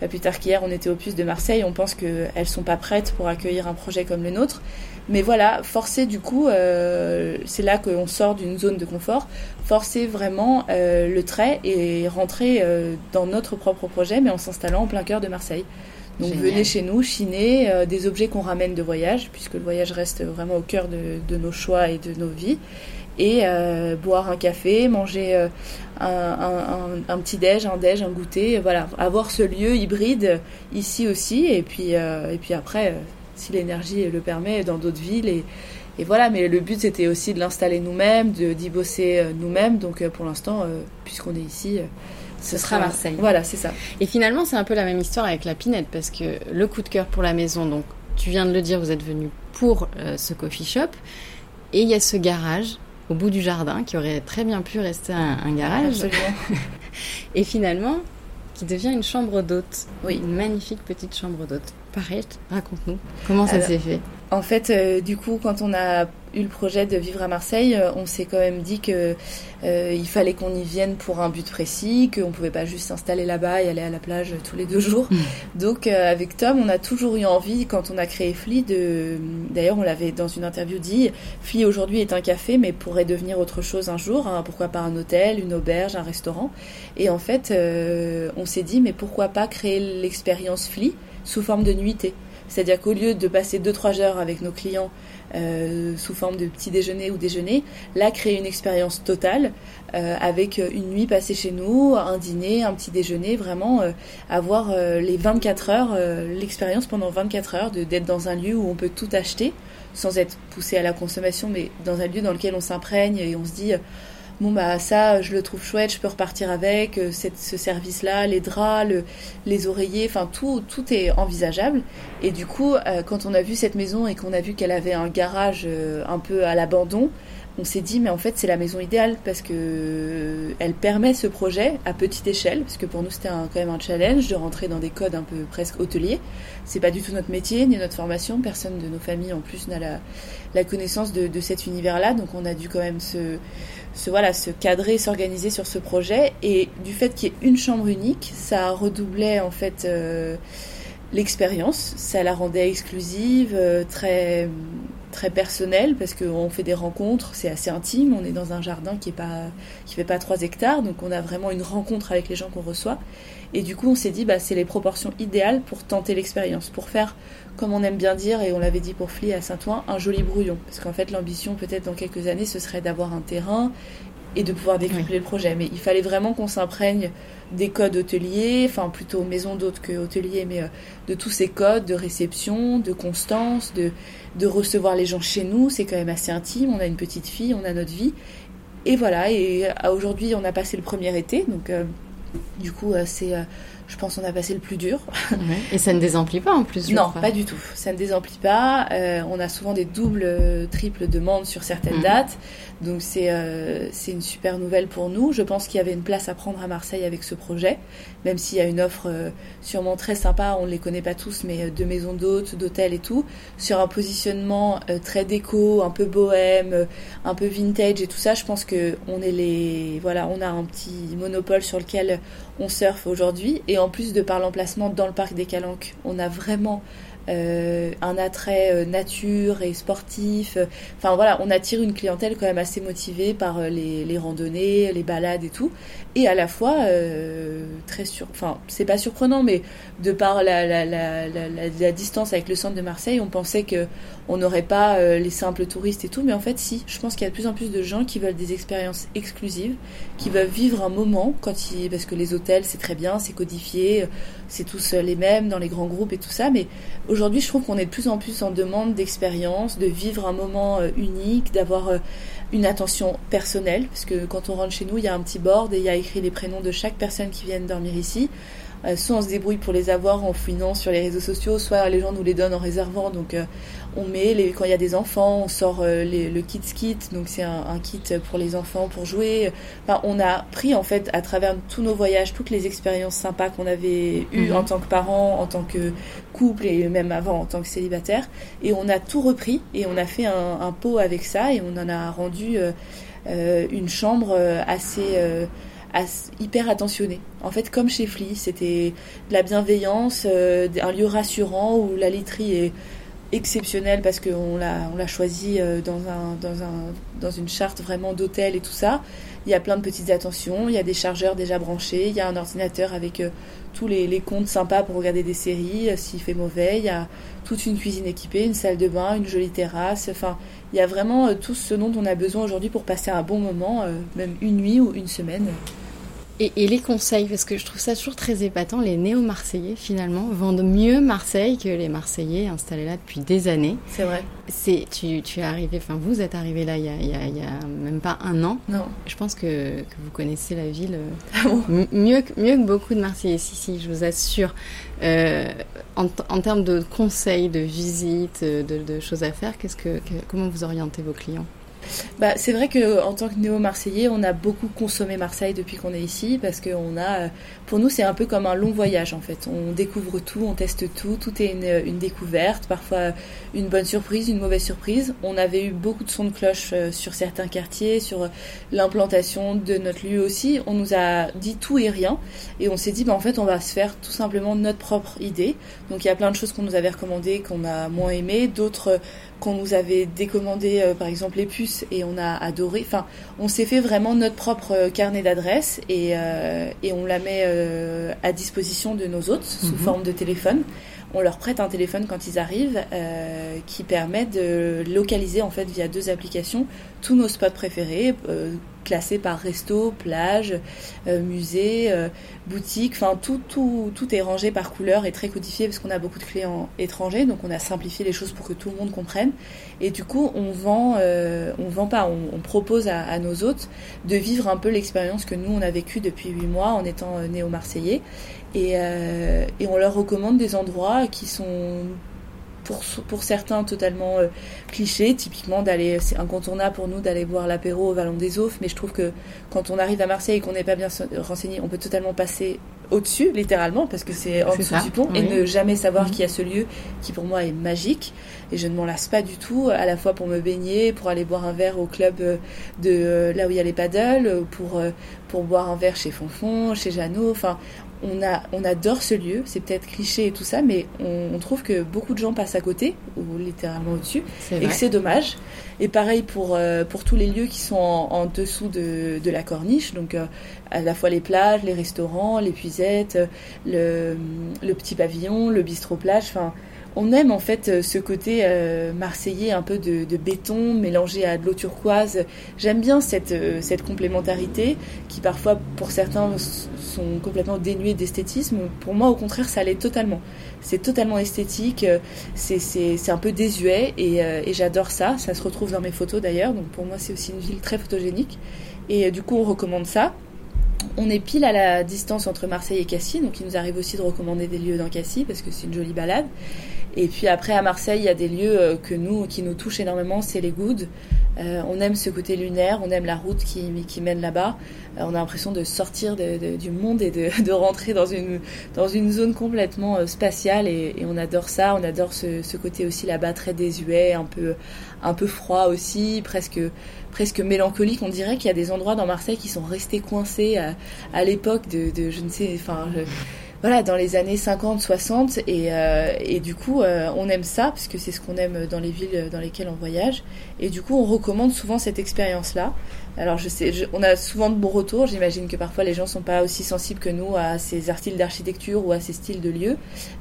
pas plus tard qu'hier, on était aux puces de Marseille, on pense qu'elles ne sont pas prêtes pour accueillir un projet comme le nôtre. Mais voilà, forcer du coup, euh, c'est là qu'on sort d'une zone de confort, forcer vraiment euh, le trait et rentrer euh, dans notre propre projet, mais en s'installant en plein cœur de Marseille. Donc venez chez nous, chiner des objets qu'on ramène de voyage, puisque le voyage reste vraiment au cœur de, nos choix et de nos vies, et boire un café, manger un, petit déj, un déj, un goûter, voilà, avoir ce lieu hybride ici aussi, et puis, et puis après si l'énergie le permet, dans d'autres villes. Et, et, voilà, mais le but c'était aussi de l'installer nous-mêmes, d'y bosser euh, nous-mêmes. Donc euh, pour l'instant, euh, puisqu'on est ici, ce, sera Marseille. Voilà, c'est ça. Et finalement, c'est un peu la même histoire avec la Pinette, parce que le coup de cœur pour la maison, donc tu viens de le dire, vous êtes venu pour ce coffee shop, et il y a ce garage au bout du jardin qui aurait très bien pu rester un, un garage. et finalement, qui devient une chambre d'hôte. Oui. Une magnifique petite chambre d'hôte. Pareil, raconte-nous. Comment ça s'est fait En fait, euh, du coup, quand on a eu le projet de vivre à Marseille, euh, on s'est quand même dit que euh, il fallait qu'on y vienne pour un but précis, qu'on pouvait pas juste s'installer là-bas et aller à la plage tous les deux jours. Mm. Donc, avec Tom, on a toujours eu envie, quand on a créé Fli, de. D'ailleurs, on l'avait dans une interview dit, Fli aujourd'hui est un café, mais pourrait devenir autre chose un jour. Hein. pourquoi pas un hôtel, une auberge, un restaurant. Et en fait, on s'est dit, mais pourquoi pas créer l'expérience Fli sous forme de nuitée. C'est-à-dire qu'au lieu de passer 2-3 heures avec nos clients euh, sous forme de petit déjeuner ou déjeuner, là créer une expérience totale euh, avec une nuit passée chez nous, un dîner, un petit déjeuner, vraiment euh, avoir les 24 heures, l'expérience pendant 24 heures d'être dans un lieu où on peut tout acheter sans être poussé à la consommation, mais dans un lieu dans lequel on s'imprègne et on se dit bon bah ça je le trouve chouette, je peux repartir avec euh, ce service-là, les draps, les oreillers, enfin tout tout est envisageable. Et du coup, euh, quand on a vu cette maison et qu'on a vu qu'elle avait un garage euh, un peu à l'abandon, on s'est dit mais en fait c'est la maison idéale parce que elle permet ce projet à petite échelle parce que pour nous c'était quand même un challenge de rentrer dans des codes un peu presque hôteliers. C'est pas du tout notre métier ni notre formation. Personne de nos familles en plus n'a la, la connaissance de, de cet univers là donc on a dû quand même se se, voilà, se cadrer, s'organiser sur ce projet. Et du fait qu'il y ait une chambre unique, ça redoublait en fait euh, l'expérience, ça la rendait exclusive, euh, très très personnelle parce qu'on fait des rencontres, c'est assez intime. On est dans un jardin qui est pas qui fait pas 3 hectares, donc on a vraiment une rencontre avec les gens qu'on reçoit. Et du coup, on s'est dit, bah, c'est les proportions idéales pour tenter l'expérience, pour faire comme on aime bien dire, et on l'avait dit pour Fli à Saint-Ouen, un joli brouillon. Parce qu'en fait, l'ambition, peut-être dans quelques années, ce serait d'avoir un terrain et de pouvoir décupler le projet. Mais il fallait vraiment qu'on s'imprègne des codes hôteliers, enfin plutôt maison d'hôte que hôtelier, mais euh, de tous ces codes de réception, de constance, de, de recevoir les gens chez nous. C'est quand même assez intime. On a une petite fille, on a notre vie. Et voilà, et euh, aujourd'hui, on a passé le premier été, donc euh, du coup, c'est je pense qu'on a passé le plus dur. Et ça ne désemplit pas en plus Non, pas du tout. Ça ne désemplit pas. Euh, on a souvent des doubles, euh, triples demandes sur certaines mhm. dates. Donc c'est euh, une super nouvelle pour nous. Je pense qu'il y avait une place à prendre à Marseille avec ce projet, même s'il y a une offre sûrement très sympa, on ne les connaît pas tous, mais de maisons d'hôtes, d'hôtels et tout, sur un positionnement très déco, un peu bohème, un peu vintage et tout ça. Je pense que on est les voilà, on a un petit monopole sur lequel on surfe aujourd'hui et en plus de par l'emplacement dans le parc des Calanques, on a vraiment euh, un attrait euh, nature et sportif. Enfin voilà, on attire une clientèle quand même assez motivée par les, les randonnées, les balades et tout. Et à la fois, très sur... Enfin, c'est pas surprenant, mais de par la, distance avec le centre de Marseille, on pensait que on n'aurait pas les simples touristes et tout. Mais en fait, si. Je pense qu'il y a de plus en plus de gens qui veulent des expériences exclusives, qui veulent vivre un moment quand ils... Parce que les hôtels, c'est très bien, c'est codifié, c'est tous les mêmes dans les grands groupes et tout ça. Mais Aujourd'hui, je trouve qu'on est de plus en plus en demande d'expérience, de vivre un moment euh, unique, d'avoir euh, une attention personnelle, parce que quand on rentre chez nous, il y a un petit board et il y a écrit les prénoms de chaque personne qui vient dormir ici. Euh, soit on se débrouille pour les avoir en fouinant sur les réseaux sociaux, soit les gens nous les donnent en réservant. Donc on met les, quand il y a des enfants, on sort euh, le kids kit, donc c'est un, kit pour les enfants pour jouer. Enfin, on a pris en fait à travers tous nos voyages toutes les expériences sympas qu'on avait eues mhm. en tant que parents, en tant que couple et même avant en tant que célibataire, et on a tout repris et on a fait un, pot avec ça et on en a rendu euh, euh, une chambre assez hyper attentionnée. En fait, comme chez Flea, c'était la bienveillance, un lieu rassurant où la literie est exceptionnel parce qu'on l'a, on l'a choisi euh, dans, un, dans, un, dans une charte vraiment d'hôtel et tout ça. Il y a plein de petites attentions, il y a des chargeurs déjà branchés, il y a un ordinateur avec euh, tous les, comptes sympas pour regarder des séries euh, s'il fait mauvais, il y a toute une cuisine équipée, une salle de bain, une jolie terrasse, enfin il y a vraiment tout ce dont on a besoin aujourd'hui pour passer un bon moment, même une nuit ou une semaine. Et, les conseils, parce que je trouve ça toujours très épatant, les néo-marseillais finalement vendent mieux Marseille que les Marseillais installés là depuis des années. C'est vrai. C'est, tu, tu es arrivé, enfin vous êtes arrivé là il y, a, il, y a, il y, a, même pas un an. Non. Je pense que, que vous connaissez la ville euh, ah mieux, mieux que beaucoup de Marseillais. Si, si, je vous assure. Euh, en, en, termes de conseils, de visites, de, de choses à faire, qu'est-ce que, comment vous orientez vos clients? Bah, c'est vrai que en tant que néo-marseillais, on a beaucoup consommé Marseille depuis qu'on est ici parce que on a, pour nous, c'est un peu comme un long voyage en fait. On découvre tout, on teste tout, tout est une, une, découverte, parfois une bonne surprise, une mauvaise surprise. On avait eu beaucoup de sons de cloche euh, sur certains quartiers, sur l'implantation de notre lieu aussi. On nous a dit tout et rien et on s'est dit, bah, en fait, on va se faire tout simplement notre propre idée. Donc il y a plein de choses qu'on nous avait recommandées qu'on a moins aimées, d'autres qu'on nous avait décommandé euh, par exemple les puces et on a adoré. Enfin, on s'est fait vraiment notre propre euh, carnet d'adresses et, euh, et, on la met à disposition de nos hôtes sous mhm. forme de téléphone. On leur prête un téléphone quand ils arrivent qui permet de localiser en fait via deux applications tous nos spots préférés classé par resto, plage, euh, musée, euh, boutique. Enfin, tout, tout, tout est rangé par couleur et très codifié parce qu'on a beaucoup de clients étrangers. Donc, on a simplifié les choses pour que tout le monde comprenne. Et du coup, on vend, euh, on vend pas, on, propose à, nos hôtes de vivre un peu l'expérience que nous, on a vécue depuis huit mois en étant néo-marseillais. Et, et on leur recommande des endroits qui sont pour, certains totalement euh, clichés, typiquement d'aller, c'est incontournable pour nous d'aller boire l'apéro au Vallon des Offres, mais je trouve que quand on arrive à Marseille et qu'on n'est pas bien renseigné, on peut totalement passer au-dessus, littéralement, parce que c'est en dessous du pont, et ne jamais savoir mhm. qu'il y a ce lieu qui pour moi est magique. Et je ne m'en lasse pas du tout, à la fois pour me baigner, pour aller boire un verre au club euh, de euh, là où il y a les paddles, pour, pour boire un verre chez Fonfon, chez Jeannot. Enfin, on, a, on adore ce lieu, c'est peut-être cliché et tout ça, mais on, trouve que beaucoup de gens passent à côté, ou littéralement au-dessus, et que c'est dommage. Et pareil pour, euh, pour tous les lieux qui sont en, dessous de, de, la corniche, donc euh, à la fois les plages, les restaurants, les puisettes, le, le petit pavillon, le bistrot plage, enfin on aime en fait euh, ce côté euh, marseillais un peu de, béton mélangé à de l'eau turquoise. J'aime bien cette, euh, complémentarité qui parfois pour certains sont complètement dénués d'esthétisme. Pour moi au contraire ça l'est totalement. C'est totalement esthétique, c'est un peu désuet et, et j'adore ça. Ça se retrouve dans mes photos d'ailleurs, donc pour moi c'est aussi une ville très photogénique. Et du coup on recommande ça on est pile à la distance entre Marseille et Cassis, donc il nous arrive aussi de recommander des lieux dans Cassis parce que c'est une jolie balade. Et puis après à Marseille, il y a des lieux euh, que nous, qui nous touchent énormément, c'est les Goudes. Euh, on aime ce côté lunaire, on aime la route qui, qui mène là-bas. Euh, on a l'impression de sortir du monde et de, rentrer dans une, dans une zone complètement spatiale et, on adore ça. On adore ce, côté aussi là-bas très désuet, un peu, un peu froid aussi, presque, presque mélancolique. On dirait qu'il y a des endroits dans Marseille qui sont restés coincés à, l'époque de, je ne sais, enfin voilà, dans les années 50, 60, et, euh, et du coup, euh, on aime ça, parce que c'est ce qu'on aime dans les villes dans lesquelles on voyage, et du coup, on recommande souvent cette expérience-là. Alors, je sais, on a souvent de bons retours, j'imagine que parfois les gens sont pas aussi sensibles que nous à ces styles d'architecture ou à ces styles de lieux,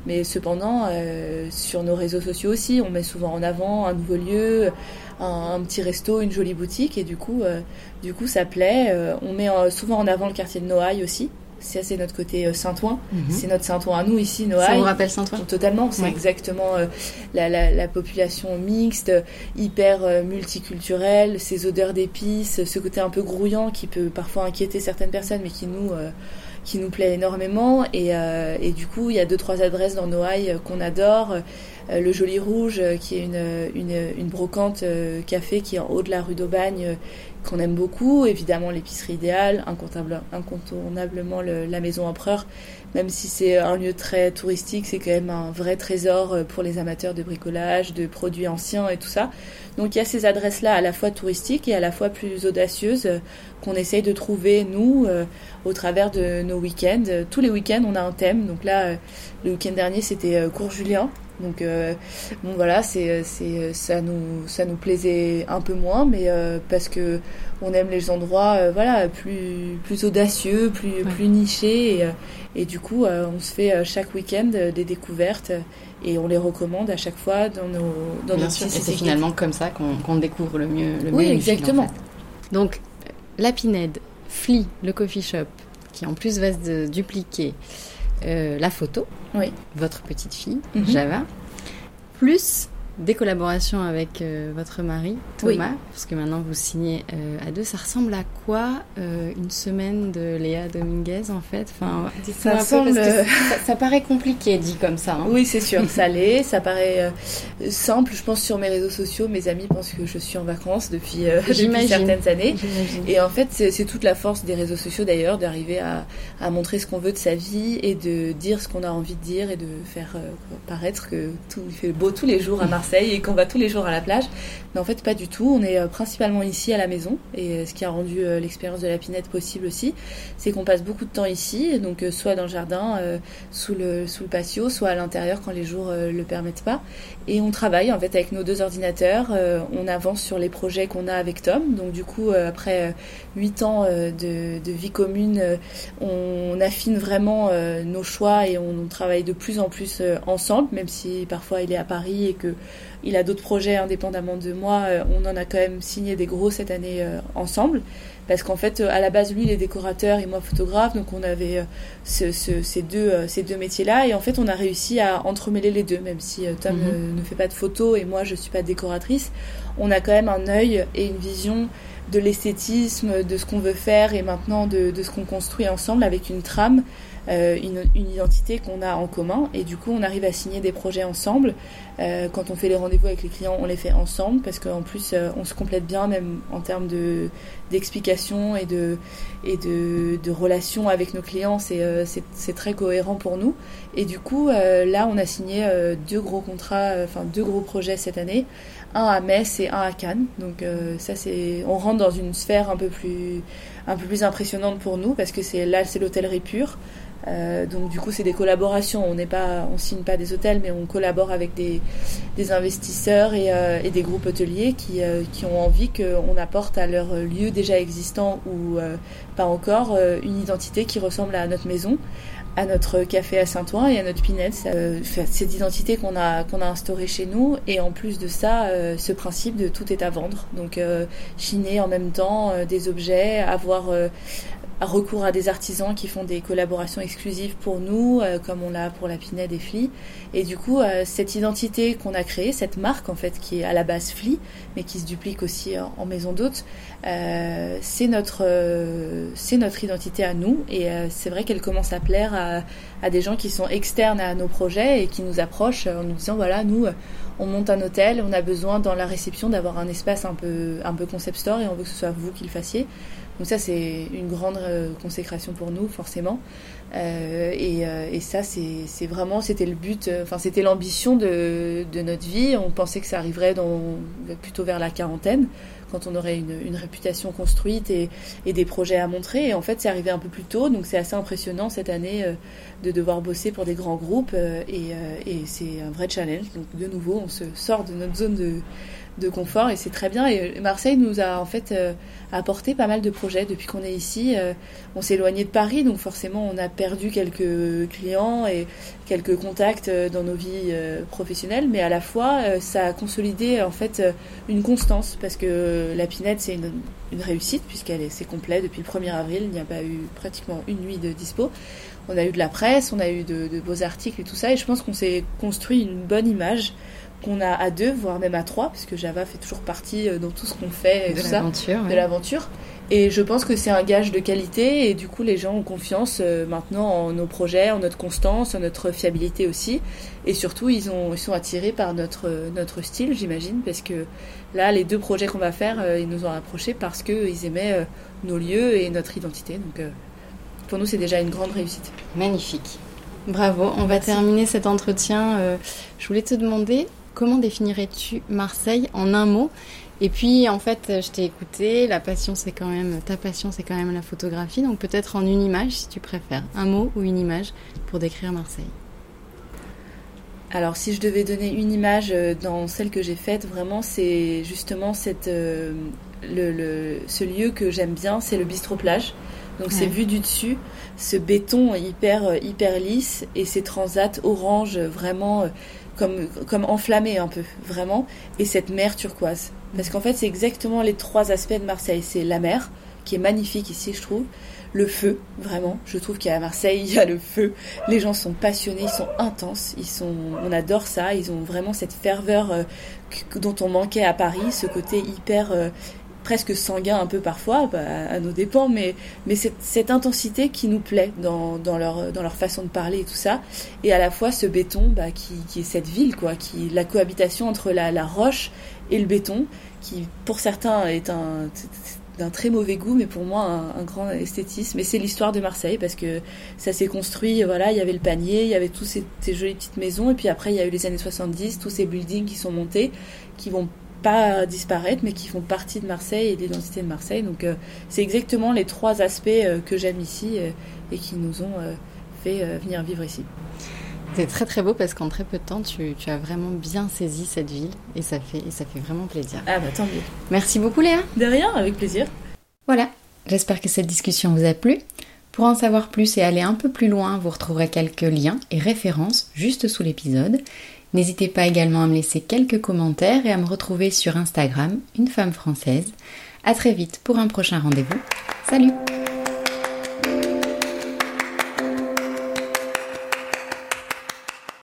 mais cependant, euh, sur nos réseaux sociaux aussi, on met souvent en avant un nouveau lieu, un, petit resto, une jolie boutique, et du coup, du coup, ça plaît. on met souvent en avant le quartier de Noailles aussi, ça, c'est notre côté euh, Saint-Ouen. Mhm. C'est notre Saint-Ouen à nous ici, Noailles. Ça vous rappelle Saint-Ouen Totalement. C'est exactement euh, la, la, la, population mixte, hyper euh, multiculturelle, ces odeurs d'épices, ce côté un peu grouillant qui peut parfois inquiéter certaines personnes, mais qui nous qui nous plaît énormément. Et, et du coup, il y a deux trois adresses dans Noailles qu'on adore. le Joli Rouge, qui est une, une, une brocante café qui est en haut de la rue d'Aubagne, qu'on aime beaucoup. Évidemment, l'épicerie idéale, incontournablement la maison Empereur, même si c'est un lieu très touristique, c'est quand même un vrai trésor euh, pour les amateurs de bricolage, de produits anciens et tout ça. Donc il y a ces adresses-là à la fois touristiques et à la fois plus audacieuses euh, qu'on essaye de trouver, nous, euh, au travers de nos week-ends. Tous les week-ends, on a un thème. Donc là, le week-end dernier, c'était Cours Julien. Donc euh, bon voilà, c'est c'est ça nous ça nous plaisait un peu moins, mais euh, parce que on aime les endroits euh, voilà plus plus audacieux, plus plus nichés et, et du coup on se fait chaque week-end des découvertes et on les recommande à chaque fois dans nos dans Bien sûr, et c'est finalement comme ça qu'on découvre le mieux le oui, exactement. Donc la Pinède, Flea, le coffee shop, qui en plus va se dupliquer. Euh, la photo, oui. votre petite fille, mhm. Java, plus des collaborations avec euh, votre mari, Thomas, parce que maintenant vous signez euh, à deux. Ça ressemble à quoi euh, une semaine de Léa Dominguez en fait? Enfin, ça, semble... ça, paraît compliqué dit comme ça. Hein. Oui, c'est sûr, ça l'est. Ça paraît simple. Je pense sur mes réseaux sociaux, mes amis pensent que je suis en vacances depuis, depuis certaines années. Et en fait, c'est toute la force des réseaux sociaux d'ailleurs, d'arriver à, à, montrer ce qu'on veut de sa vie et de dire ce qu'on a envie de dire et de faire paraître que tout fait beau tous les jours à Marseille et qu'on va tous les jours à la plage. Mais en fait, pas du tout. On est euh, principalement ici à la maison et euh, ce qui a rendu euh, l'expérience de la pinette possible aussi, c'est qu'on passe beaucoup de temps ici, donc soit dans le jardin, sous le sous le patio, soit à l'intérieur quand les jours le permettent pas. Et on travaille en fait avec nos deux ordinateurs. on avance sur les projets qu'on a avec Tom. Donc du coup, après huit ans de, de, vie commune, on affine vraiment nos choix et on travaille de plus en plus ensemble, même si parfois il est à Paris et que il a d'autres projets indépendamment de moi. Euh, on en a quand même signé des gros cette année euh, ensemble. Parce qu'en fait, euh, à la base, lui, il est décorateur et moi photographe. Donc on avait ces, deux, ces deux métiers-là. Et en fait, on a réussi à entremêler les deux. Même si Tom mhm. ne, fait pas de photos et moi, je ne suis pas décoratrice. On a quand même un œil et une vision de l'esthétisme, de ce qu'on veut faire et maintenant de, de ce qu'on construit ensemble avec une trame euh, une, une, identité qu'on a en commun et du coup on arrive à signer des projets ensemble. Euh, quand on fait les rendez-vous avec les clients, on les fait ensemble parce qu'en plus euh, on se complète bien même en termes de d'explication et de et de, de relations avec nos clients. C'est euh, très cohérent pour nous et du coup là on a signé deux gros contrats, enfin deux gros projets cette année un à Metz et un à Cannes. Donc ça c'est, on rentre dans une sphère un peu plus, un peu plus impressionnante pour nous parce que là c'est l'hôtellerie pure. Euh, donc du coup, c'est des collaborations. On n'est pas, on signe pas des hôtels, mais on collabore avec des, des investisseurs et, euh, et, des groupes hôteliers qui, euh, qui ont envie qu'on apporte à leur lieu déjà existant ou pas encore une identité qui ressemble à notre maison, à notre café à Saint-Ouen et à notre Pinette. cette identité qu'on a qu'on a instaurée chez nous et en plus de ça, ce principe de tout est à vendre. Donc chiner en même temps des objets, avoir recours à des artisans qui font des collaborations exclusives pour nous, euh, comme on l'a pour la Pinède et Fli. Et du coup, euh, cette identité qu'on a créée, cette marque en fait qui est à la base Fli, mais qui se duplique aussi en, maison d'hôtes, euh, c'est notre c'est notre identité à nous. Et c'est vrai qu'elle commence à plaire à, à, des gens qui sont externes à nos projets et qui nous approchent en nous disant voilà nous on monte un hôtel, on a besoin dans la réception d'avoir un espace un peu un peu concept store et on veut que ce soit vous qui le fassiez. Donc ça, c'est une grande euh, consécration pour nous, forcément. Euh, et, euh, et, ça, c'est vraiment, c'était le but, euh, enfin, c'était l'ambition de, de, notre vie. On pensait que ça arriverait dans, plutôt vers la quarantaine, quand on aurait une, réputation construite et, des projets à montrer. Et en fait, c'est arrivé un peu plus tôt, donc c'est assez impressionnant cette année de devoir bosser pour des grands groupes et, et c'est un vrai challenge. Donc de nouveau, on se sort de notre zone de confort et c'est très bien. Et Marseille nous a en fait euh, apporté pas mal de projets depuis qu'on est ici. Euh, on s'est éloigné de Paris, donc forcément on a perdu quelques clients et quelques contacts euh, dans nos vies professionnelles, mais à la fois ça a consolidé en fait une constance parce que la Pinette c'est une, réussite puisqu'elle est c'est complet depuis le 1er avril. Il n'y a pas eu pratiquement une nuit de dispo. On a eu de la presse, on a eu de, de beaux articles et tout ça, et je pense qu'on s'est construit une bonne image qu'on a à deux, voire même à trois, puisque Java fait toujours partie euh, dans tout ce qu'on fait, de l'aventure, de l'aventure. Et je pense que c'est un gage de qualité, et du coup les gens ont confiance euh, maintenant en nos projets, en notre constance, en notre fiabilité aussi, et surtout ils, ont, ils sont attirés par notre, notre style, j'imagine, parce que là les deux projets qu'on va faire, euh, ils nous ont approchés parce qu'ils aimaient nos lieux et notre identité. Donc pour nous c'est déjà une grande réussite. Magnifique. Bravo, on va terminer cet entretien. je voulais te demander comment définirais-tu Marseille en un mot? Et puis en fait, je t'ai écouté, la passion c'est quand même ta passion c'est quand même la photographie, donc peut-être en une image si tu préfères, un mot ou une image pour décrire Marseille. Alors si je devais donner une image euh, dans celle que j'ai faite, vraiment c'est justement cette, euh, le, ce lieu que j'aime bien, c'est le bistrot plage. Donc c'est vu du dessus, ce béton hyper euh, hyper lisse et ces transats orange vraiment comme, comme enflammé un peu, vraiment, et cette mer turquoise. Parce qu'en fait, c'est exactement les trois aspects de Marseille. C'est la mer, qui est magnifique ici, je trouve. Le feu, vraiment. Je trouve qu'à Marseille, il y a le feu. Les gens sont passionnés, ils sont intenses. Ils sont, on adore ça. Ils ont vraiment cette ferveur euh, dont on manquait à Paris, ce côté hyper euh, presque sanguin un peu parfois, bah, à nos dépens, mais, mais cette, intensité qui nous plaît dans, dans, leur, dans leur façon de parler et tout ça, et à la fois ce béton bah, qui, qui, est cette ville, quoi, qui la cohabitation entre la, roche et le béton, qui pour certains est un d'un très mauvais goût, mais pour moi un, grand esthétisme. Et c'est l'histoire de Marseille parce que ça s'est construit. Voilà, il y avait le panier, il y avait toutes ces, jolies petites maisons, et puis après il y a eu les années 70, tous ces buildings qui sont montés, qui vont pas disparaître, mais qui font partie de Marseille et de l'identité de Marseille. Donc euh, c'est exactement les trois aspects euh, que j'aime ici euh, et qui nous ont fait venir vivre ici. C'est très très beau parce qu'en très peu de temps, tu, tu, as vraiment bien saisi cette ville et ça fait, et ça fait vraiment plaisir. Ah bah tant mieux. Merci beaucoup Léa. De rien, avec plaisir. Voilà, j'espère que cette discussion vous a plu. Pour en savoir plus et aller un peu plus loin, vous retrouverez quelques liens et références juste sous l'épisode. N'hésitez pas également à me laisser quelques commentaires et à me retrouver sur Instagram, une femme française. A très vite pour un prochain rendez-vous. Salut